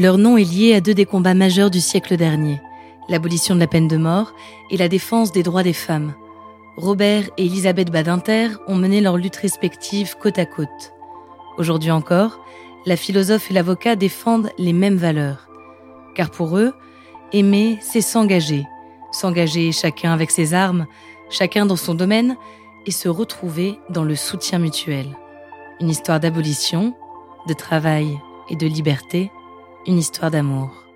Leur nom est lié à deux des combats majeurs du siècle dernier, l'abolition de la peine de mort et la défense des droits des femmes. Robert et Elisabeth Badinter ont mené leurs luttes respectives côte à côte. Aujourd'hui encore, la philosophe et l'avocat défendent les mêmes valeurs. Car pour eux, aimer, c'est s'engager. S'engager chacun avec ses armes, chacun dans son domaine, et se retrouver dans le soutien mutuel. Une histoire d'abolition, de travail et de liberté, une histoire d'amour.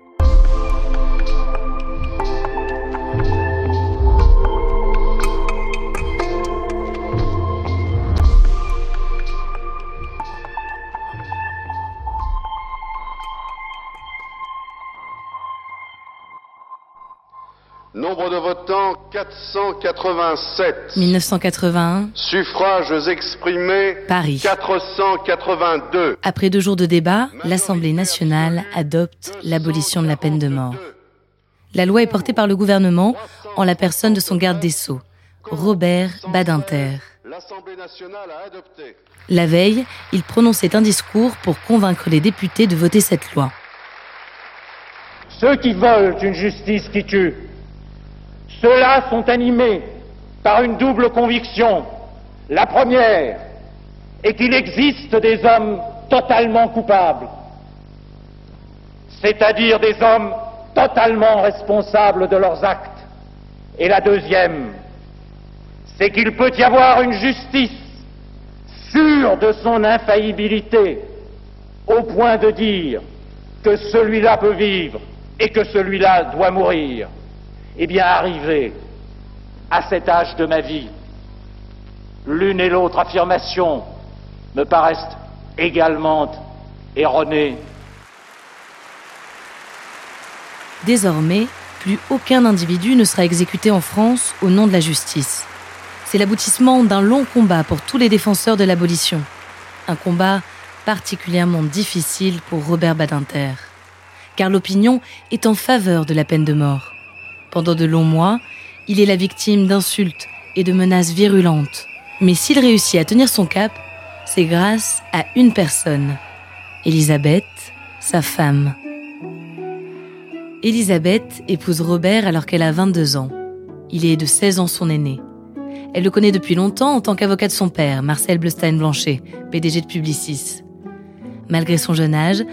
Nombre de votants 487. 1981. Suffrages exprimés Paris. 482. Après deux jours de débat, l'Assemblée nationale adopte l'abolition de la peine de mort. La loi est portée par le gouvernement en la personne de son garde des Sceaux, Robert Badinter. La veille, il prononçait un discours pour convaincre les députés de voter cette loi. Ceux qui veulent une justice qui tue ceux-là sont animés par une double conviction. La première est qu'il existe des hommes totalement coupables, c'est-à-dire des hommes totalement responsables de leurs actes. Et la deuxième, c'est qu'il peut y avoir une justice sûre de son infaillibilité, au point de dire que celui-là peut vivre et que celui-là doit mourir. Eh bien, arrivé à cet âge de ma vie, l'une et l'autre affirmation me paraissent également erronées. Désormais, plus aucun individu ne sera exécuté en France au nom de la justice. C'est l'aboutissement d'un long combat pour tous les défenseurs de l'abolition. Un combat particulièrement difficile pour Robert Badinter. Car l'opinion est en faveur de la peine de mort. Pendant de longs mois, il est la victime d'insultes et de menaces virulentes. Mais s'il réussit à tenir son cap, c'est grâce à une personne, Elisabeth, sa femme. Elisabeth épouse Robert alors qu'elle a 22 ans. Il est de 16 ans son aîné. Elle le connaît depuis longtemps en tant qu'avocat de son père, Marcel Bleustein-Blanchet, PDG de Publicis. Malgré son jeune âge,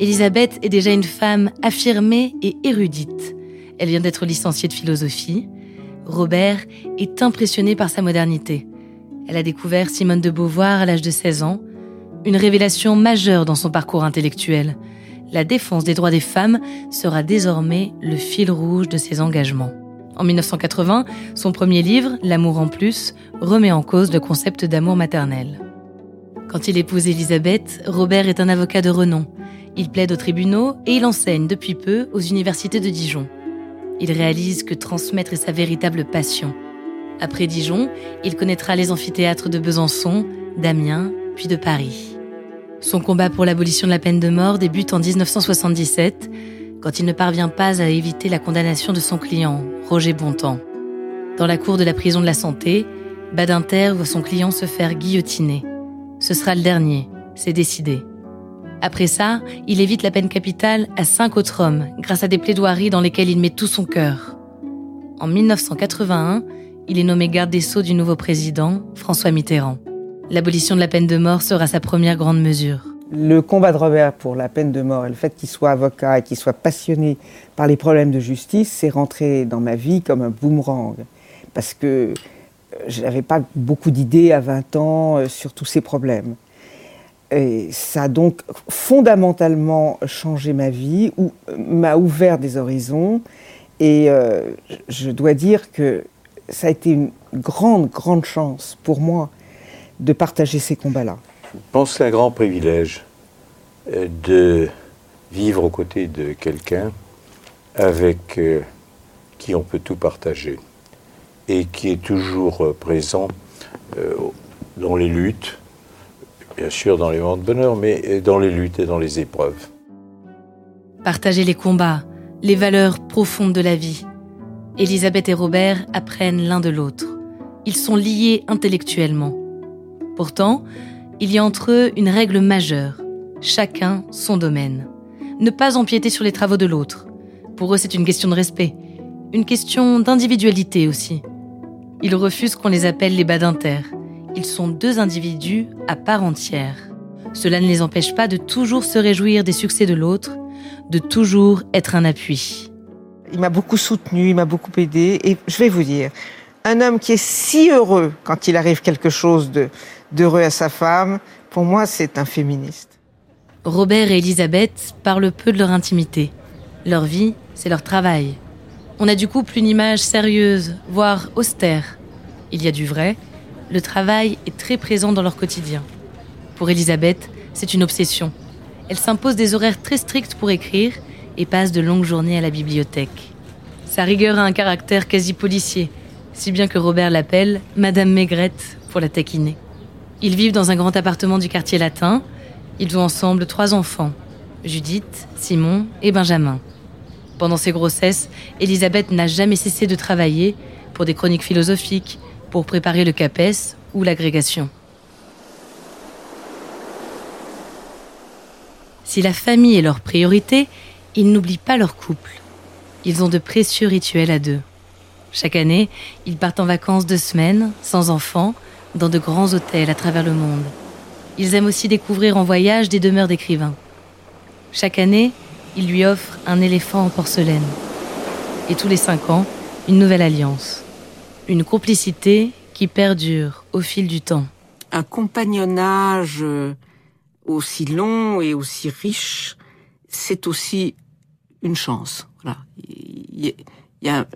Elisabeth est déjà une femme affirmée et érudite. Elle vient d'être licenciée de philosophie. Robert est impressionné par sa modernité. Elle a découvert Simone de Beauvoir à l'âge de 16 ans, une révélation majeure dans son parcours intellectuel. La défense des droits des femmes sera désormais le fil rouge de ses engagements. En 1980, son premier livre, L'amour en plus, remet en cause le concept d'amour maternel. Quand il épouse Elisabeth, Robert est un avocat de renom. Il plaide aux tribunaux et il enseigne depuis peu aux universités de Dijon il réalise que transmettre est sa véritable passion. Après Dijon, il connaîtra les amphithéâtres de Besançon, d'Amiens, puis de Paris. Son combat pour l'abolition de la peine de mort débute en 1977, quand il ne parvient pas à éviter la condamnation de son client, Roger Bontemps. Dans la cour de la prison de la Santé, Badinter voit son client se faire guillotiner. Ce sera le dernier, c'est décidé. Après ça, il évite la peine capitale à cinq autres hommes grâce à des plaidoiries dans lesquelles il met tout son cœur. En 1981, il est nommé garde des sceaux du nouveau président, François Mitterrand. L'abolition de la peine de mort sera sa première grande mesure. Le combat de Robert pour la peine de mort et le fait qu'il soit avocat et qu'il soit passionné par les problèmes de justice, c'est rentré dans ma vie comme un boomerang. Parce que euh, je n'avais pas beaucoup d'idées à 20 ans euh, sur tous ces problèmes. Et ça a donc fondamentalement changé ma vie, ou m'a ouvert des horizons. Et euh, je dois dire que ça a été une grande, grande chance pour moi de partager ces combats-là. Je pense que c'est un grand privilège euh, de vivre aux côtés de quelqu'un avec euh, qui on peut tout partager et qui est toujours présent dans les luttes, bien sûr dans les moments de bonheur, mais dans les luttes et dans les épreuves. Partager les combats, les valeurs profondes de la vie. Elisabeth et Robert apprennent l'un de l'autre. Ils sont liés intellectuellement. Pourtant, il y a entre eux une règle majeure. Chacun son domaine. ne pas empiéter sur les travaux de l'autre. Pour eux, c'est une question de respect, une question d'individualité aussi. Ils refusent qu'on les appelle les badinter. Ils sont deux individus à part entière. Cela ne les empêche pas de toujours se réjouir des succès de l'autre, de toujours être un appui. Il m'a beaucoup soutenu, il m'a beaucoup aidé. Et je vais vous dire, un homme qui est si heureux quand il arrive quelque chose d'heureux à sa femme, pour moi, c'est un féministe. Robert et Elisabeth parlent peu de leur intimité. Leur vie, c'est leur travail. On a du couple une image sérieuse, voire austère. Il y a du vrai. Le travail est très présent dans leur quotidien. Pour Elisabeth, c'est une obsession. Elle s'impose des horaires très stricts pour écrire et passe de longues journées à la bibliothèque. Sa rigueur a un caractère quasi policier, si bien que Robert l'appelle Madame Maigrette pour la taquiner. Ils vivent dans un grand appartement du quartier latin. Ils ont ensemble trois enfants, Judith, Simon et Benjamin. Pendant ses grossesses, Elisabeth n'a jamais cessé de travailler pour des chroniques philosophiques, pour préparer le CAPES ou l'agrégation. Si la famille est leur priorité, ils n'oublient pas leur couple. Ils ont de précieux rituels à deux. Chaque année, ils partent en vacances deux semaines, sans enfants, dans de grands hôtels à travers le monde. Ils aiment aussi découvrir en voyage des demeures d'écrivains. Chaque année, ils lui offrent un éléphant en porcelaine. Et tous les cinq ans, une nouvelle alliance. Une complicité qui perdure au fil du temps. Un compagnonnage euh, aussi long et aussi riche, c'est aussi une chance. Voilà. Il y, a,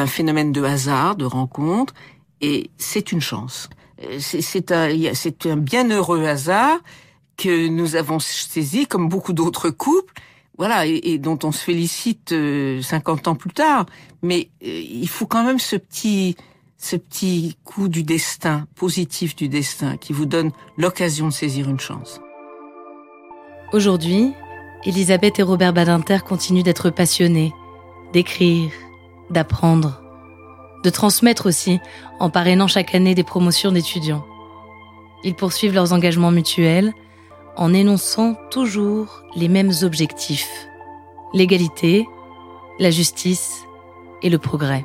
un phénomène de hasard, de rencontre, et c'est une chance. C'est un, un bienheureux hasard que nous avons saisi, comme beaucoup d'autres couples, voilà, et, dont on se félicite 50 euh, ans plus tard. Mais euh, il faut quand même ce petit, ce petit coup du destin, positif du destin, qui vous donne l'occasion de saisir une chance. Aujourd'hui, Elisabeth et Robert Badinter continuent d'être passionnés, d'écrire, d'apprendre, de transmettre aussi en parrainant chaque année des promotions d'étudiants. Ils poursuivent leurs engagements mutuels en énonçant toujours les mêmes objectifs. L'égalité, la justice et le progrès.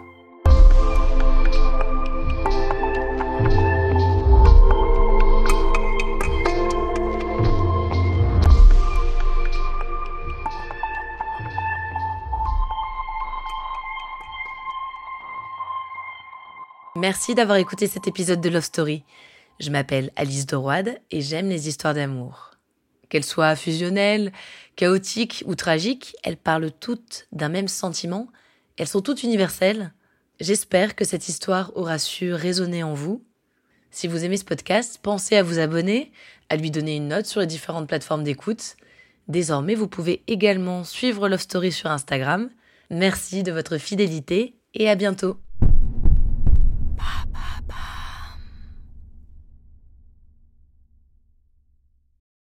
Merci d'avoir écouté cet épisode de Love Story. Je m'appelle Alice Doroide et j'aime les histoires d'amour. Qu'elles soient fusionnelles, chaotiques ou tragiques, elles parlent toutes d'un même sentiment, elles sont toutes universelles. J'espère que cette histoire aura su résonner en vous. Si vous aimez ce podcast, pensez à vous abonner, à lui donner une note sur les différentes plateformes d'écoute. Désormais, vous pouvez également suivre Love Story sur Instagram. Merci de votre fidélité et à bientôt.